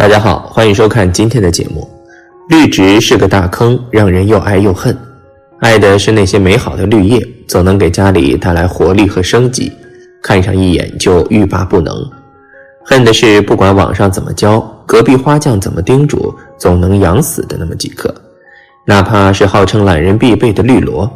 大家好，欢迎收看今天的节目。绿植是个大坑，让人又爱又恨。爱的是那些美好的绿叶，总能给家里带来活力和生机，看上一眼就欲罢不能；恨的是不管网上怎么教，隔壁花匠怎么叮嘱，总能养死的那么几棵。哪怕是号称懒人必备的绿萝，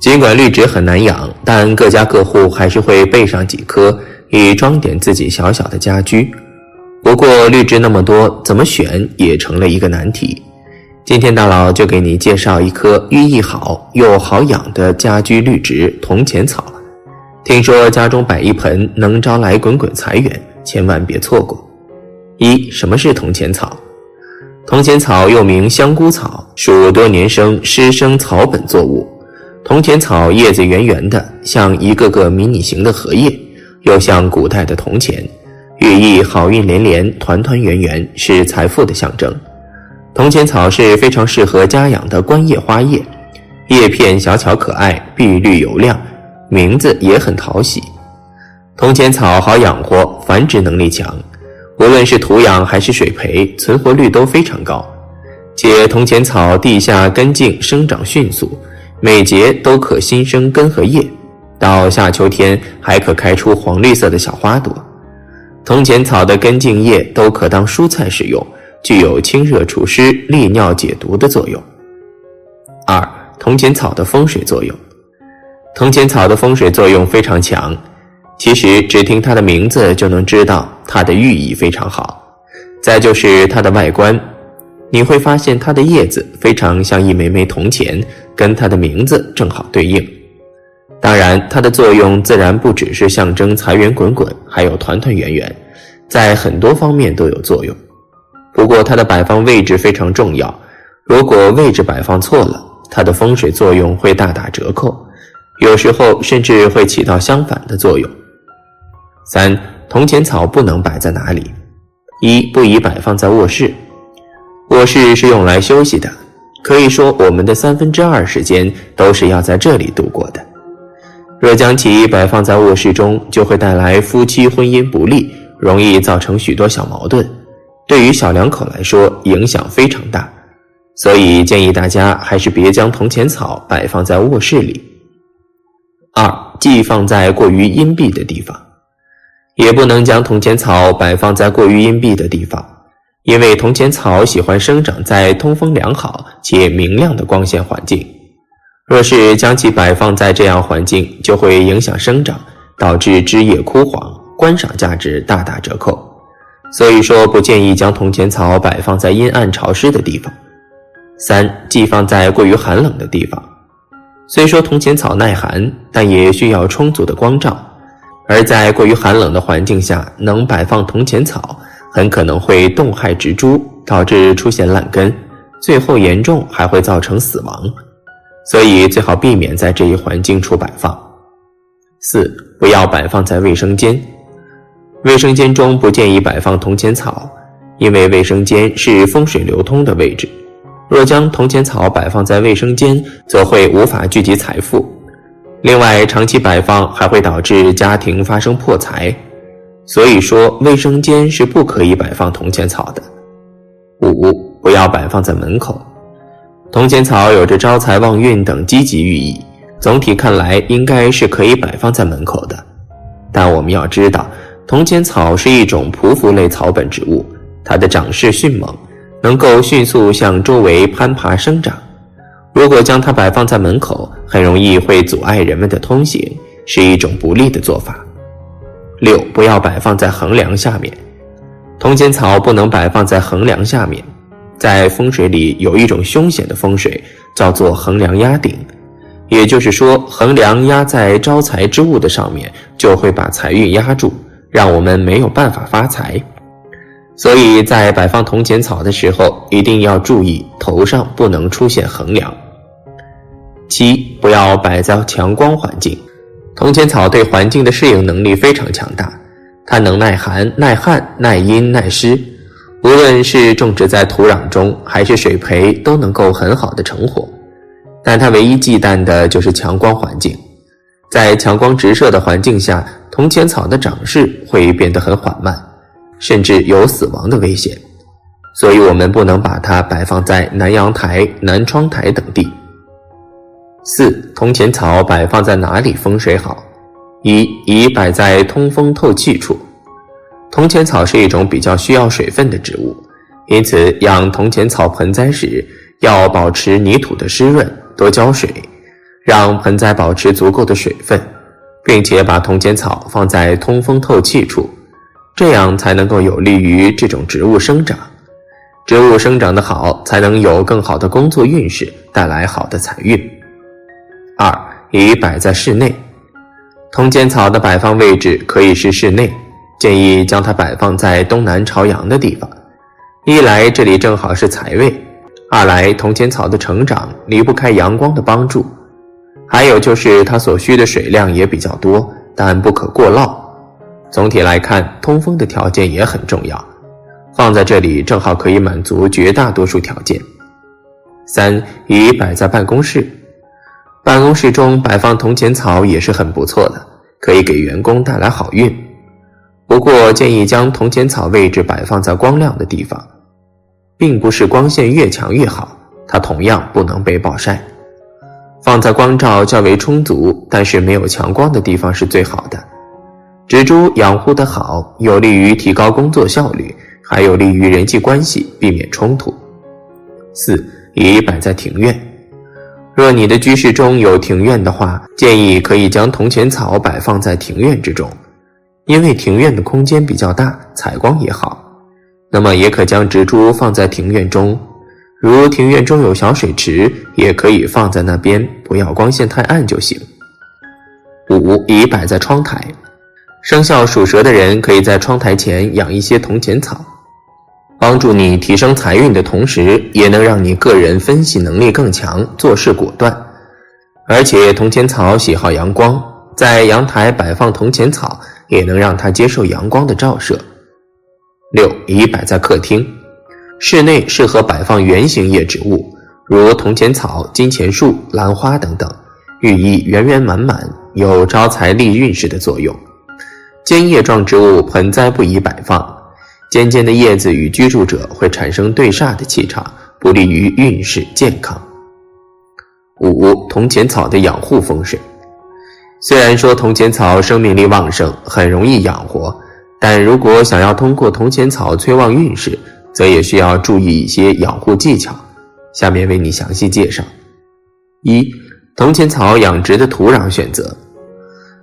尽管绿植很难养，但各家各户还是会备上几棵，以装点自己小小的家居。不过绿植那么多，怎么选也成了一个难题。今天大佬就给你介绍一棵寓意好又好养的家居绿植——铜钱草。听说家中摆一盆能招来滚滚财源，千万别错过。一、什么是铜钱草？铜钱草又名香菇草，属多年生湿生草本作物。铜钱草叶子圆圆的，像一个个迷你型的荷叶，又像古代的铜钱。寓意好运连连、团团圆圆，是财富的象征。铜钱草是非常适合家养的观叶花叶，叶片小巧可爱，碧绿油亮，名字也很讨喜。铜钱草好养活，繁殖能力强，无论是土养还是水培，存活率都非常高。且铜钱草地下根茎生长迅速，每节都可新生根和叶，到夏秋天还可开出黄绿色的小花朵。铜钱草的根茎叶都可当蔬菜使用，具有清热除湿、利尿解毒的作用。二、铜钱草的风水作用。铜钱草的风水作用非常强，其实只听它的名字就能知道它的寓意非常好。再就是它的外观，你会发现它的叶子非常像一枚枚铜钱，跟它的名字正好对应。当然，它的作用自然不只是象征财源滚滚，还有团团圆圆，在很多方面都有作用。不过，它的摆放位置非常重要，如果位置摆放错了，它的风水作用会大打折扣，有时候甚至会起到相反的作用。三、铜钱草不能摆在哪里？一、不宜摆放在卧室。卧室是用来休息的，可以说我们的三分之二时间都是要在这里度过的。若将其摆放在卧室中，就会带来夫妻婚姻不利，容易造成许多小矛盾。对于小两口来说，影响非常大。所以建议大家还是别将铜钱草摆放在卧室里。二，忌放在过于阴蔽的地方，也不能将铜钱草摆放在过于阴蔽的地方，因为铜钱草喜欢生长在通风良好且明亮的光线环境。若是将其摆放在这样环境，就会影响生长，导致枝叶枯黄，观赏价值大打折扣。所以说，不建议将铜钱草摆放在阴暗潮湿的地方。三，忌放在过于寒冷的地方。虽说铜钱草耐寒，但也需要充足的光照，而在过于寒冷的环境下，能摆放铜钱草，很可能会冻害植株，导致出现烂根，最后严重还会造成死亡。所以最好避免在这一环境处摆放。四，不要摆放在卫生间。卫生间中不建议摆放铜钱草，因为卫生间是风水流通的位置。若将铜钱草摆放在卫生间，则会无法聚集财富。另外，长期摆放还会导致家庭发生破财。所以说，卫生间是不可以摆放铜钱草的。五，不要摆放在门口。铜钱草有着招财旺运等积极寓意，总体看来应该是可以摆放在门口的。但我们要知道，铜钱草是一种匍匐类草本植物，它的长势迅猛，能够迅速向周围攀爬生长。如果将它摆放在门口，很容易会阻碍人们的通行，是一种不利的做法。六，不要摆放在横梁下面，铜钱草不能摆放在横梁下面。在风水里有一种凶险的风水，叫做横梁压顶，也就是说，横梁压在招财之物的上面，就会把财运压住，让我们没有办法发财。所以在摆放铜钱草的时候，一定要注意头上不能出现横梁。七，不要摆在强光环境。铜钱草对环境的适应能力非常强大，它能耐寒、耐旱、耐阴、耐湿。无论是种植在土壤中，还是水培，都能够很好的成活。但它唯一忌惮的就是强光环境，在强光直射的环境下，铜钱草的长势会变得很缓慢，甚至有死亡的危险。所以我们不能把它摆放在南阳台、南窗台等地。四、铜钱草摆放在哪里风水好？一、宜摆在通风透气处。铜钱草是一种比较需要水分的植物，因此养铜钱草盆栽时要保持泥土的湿润，多浇水，让盆栽保持足够的水分，并且把铜钱草放在通风透气处，这样才能够有利于这种植物生长。植物生长的好，才能有更好的工作运势，带来好的财运。二，宜摆在室内。铜钱草的摆放位置可以是室内。建议将它摆放在东南朝阳的地方，一来这里正好是财位，二来铜钱草的成长离不开阳光的帮助，还有就是它所需的水量也比较多，但不可过涝。总体来看，通风的条件也很重要，放在这里正好可以满足绝大多数条件。三，宜摆在办公室，办公室中摆放铜钱草也是很不错的，可以给员工带来好运。不过，建议将铜钱草位置摆放在光亮的地方，并不是光线越强越好，它同样不能被暴晒。放在光照较为充足，但是没有强光的地方是最好的。植株养护得好，有利于提高工作效率，还有利于人际关系，避免冲突。四，宜摆在庭院。若你的居室中有庭院的话，建议可以将铜钱草摆放在庭院之中。因为庭院的空间比较大，采光也好，那么也可将植株放在庭院中。如庭院中有小水池，也可以放在那边，不要光线太暗就行。五，宜摆在窗台。生肖属蛇的人可以在窗台前养一些铜钱草，帮助你提升财运的同时，也能让你个人分析能力更强，做事果断。而且铜钱草喜好阳光，在阳台摆放铜钱草。也能让它接受阳光的照射。六，宜摆在客厅。室内适合摆放圆形叶植物，如铜钱草、金钱树、兰花等等，寓意圆圆满满，有招财利运势的作用。尖叶状植物盆栽不宜摆放，尖尖的叶子与居住者会产生对煞的气场，不利于运势健康。五，铜钱草的养护风水。虽然说铜钱草生命力旺盛，很容易养活，但如果想要通过铜钱草催旺运势，则也需要注意一些养护技巧。下面为你详细介绍。一、铜钱草养殖的土壤选择。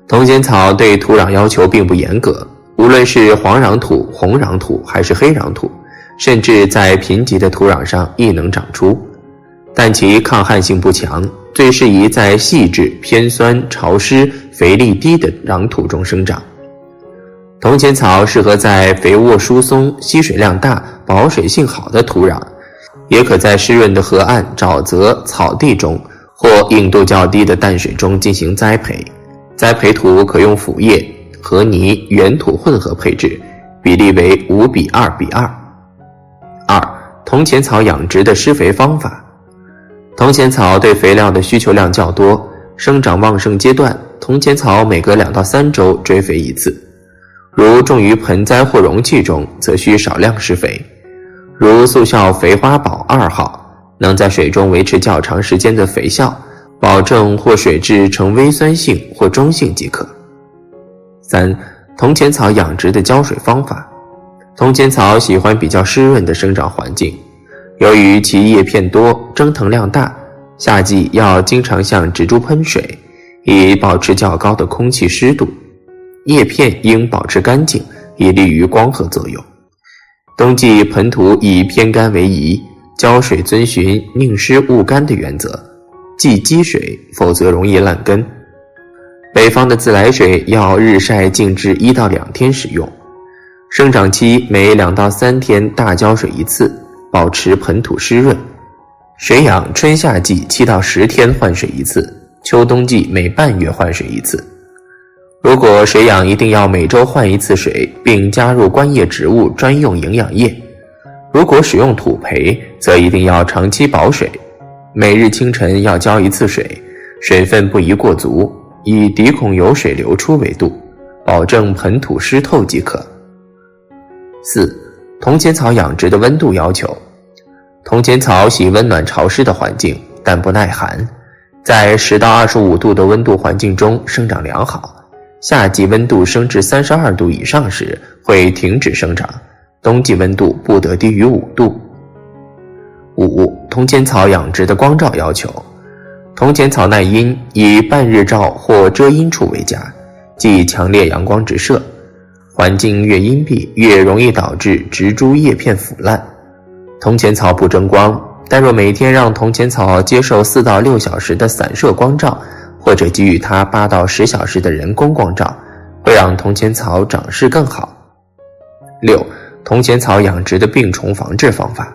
铜钱草对土壤要求并不严格，无论是黄壤土、红壤土还是黑壤土，甚至在贫瘠的土壤上亦能长出，但其抗旱性不强。最适宜在细致、偏酸、潮湿、肥力低的壤土中生长。铜钱草适合在肥沃疏松、吸水量大、保水性好的土壤，也可在湿润的河岸、沼泽、草地中或硬度较低的淡水中进行栽培。栽培土可用腐叶、河泥、原土混合配置，比例为五比二比二。二、铜钱草养殖的施肥方法。铜钱草对肥料的需求量较多，生长旺盛阶段，铜钱草每隔两到三周追肥一次。如种于盆栽或容器中，则需少量施肥。如速效肥花宝二号，能在水中维持较长时间的肥效，保证或水质呈微酸性或中性即可。三、铜钱草养殖的浇水方法。铜钱草喜欢比较湿润的生长环境。由于其叶片多、蒸腾量大，夏季要经常向植株喷水，以保持较高的空气湿度。叶片应保持干净，以利于光合作用。冬季盆土以偏干为宜，浇水遵循宁湿勿干的原则，忌积水，否则容易烂根。北方的自来水要日晒静置一到两天使用，生长期每两到三天大浇水一次。保持盆土湿润，水养春夏季七到十天换水一次，秋冬季每半月换水一次。如果水养一定要每周换一次水，并加入观叶植物专用营养液。如果使用土培，则一定要长期保水，每日清晨要浇一次水，水分不宜过足，以底孔有水流出为度，保证盆土湿透即可。四。铜钱草养殖的温度要求：铜钱草喜温暖潮湿的环境，但不耐寒，在十到二十五度的温度环境中生长良好。夏季温度升至三十二度以上时会停止生长，冬季温度不得低于五度。五、铜钱草养殖的光照要求：铜钱草耐阴，以半日照或遮阴处为佳，忌强烈阳光直射。环境越阴蔽，越容易导致植株叶片腐烂。铜钱草不争光，但若每天让铜钱草接受四到六小时的散射光照，或者给予它八到十小时的人工光照，会让铜钱草长势更好。六、铜钱草养殖的病虫防治方法。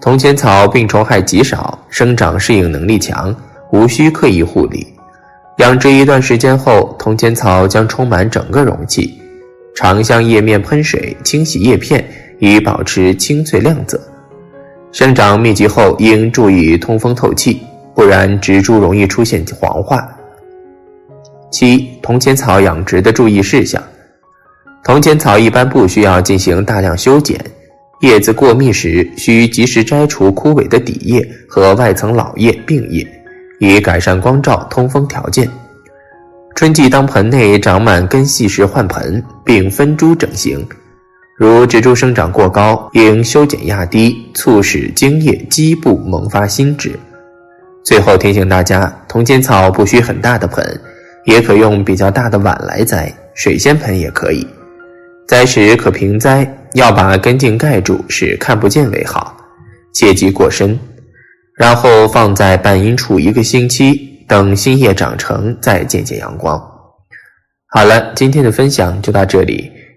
铜钱草病虫害极少，生长适应能力强，无需刻意护理。养殖一段时间后，铜钱草将充满整个容器。常向叶面喷水清洗叶片，以保持清脆亮泽。生长密集后应注意通风透气，不然植株容易出现黄化。七、铜钱草养殖的注意事项：铜钱草一般不需要进行大量修剪，叶子过密时需及时摘除枯萎的底叶和外层老叶、病叶，以改善光照、通风条件。春季当盆内长满根系时换盆，并分株整形。如植株生长过高，应修剪压低，促使茎叶基部萌发新枝。最后提醒大家，铜钱草不需很大的盆，也可用比较大的碗来栽，水仙盆也可以。栽时可平栽，要把根茎盖住，使看不见为好，切忌过深。然后放在半阴处一个星期。等新叶长成，再见见阳光。好了，今天的分享就到这里。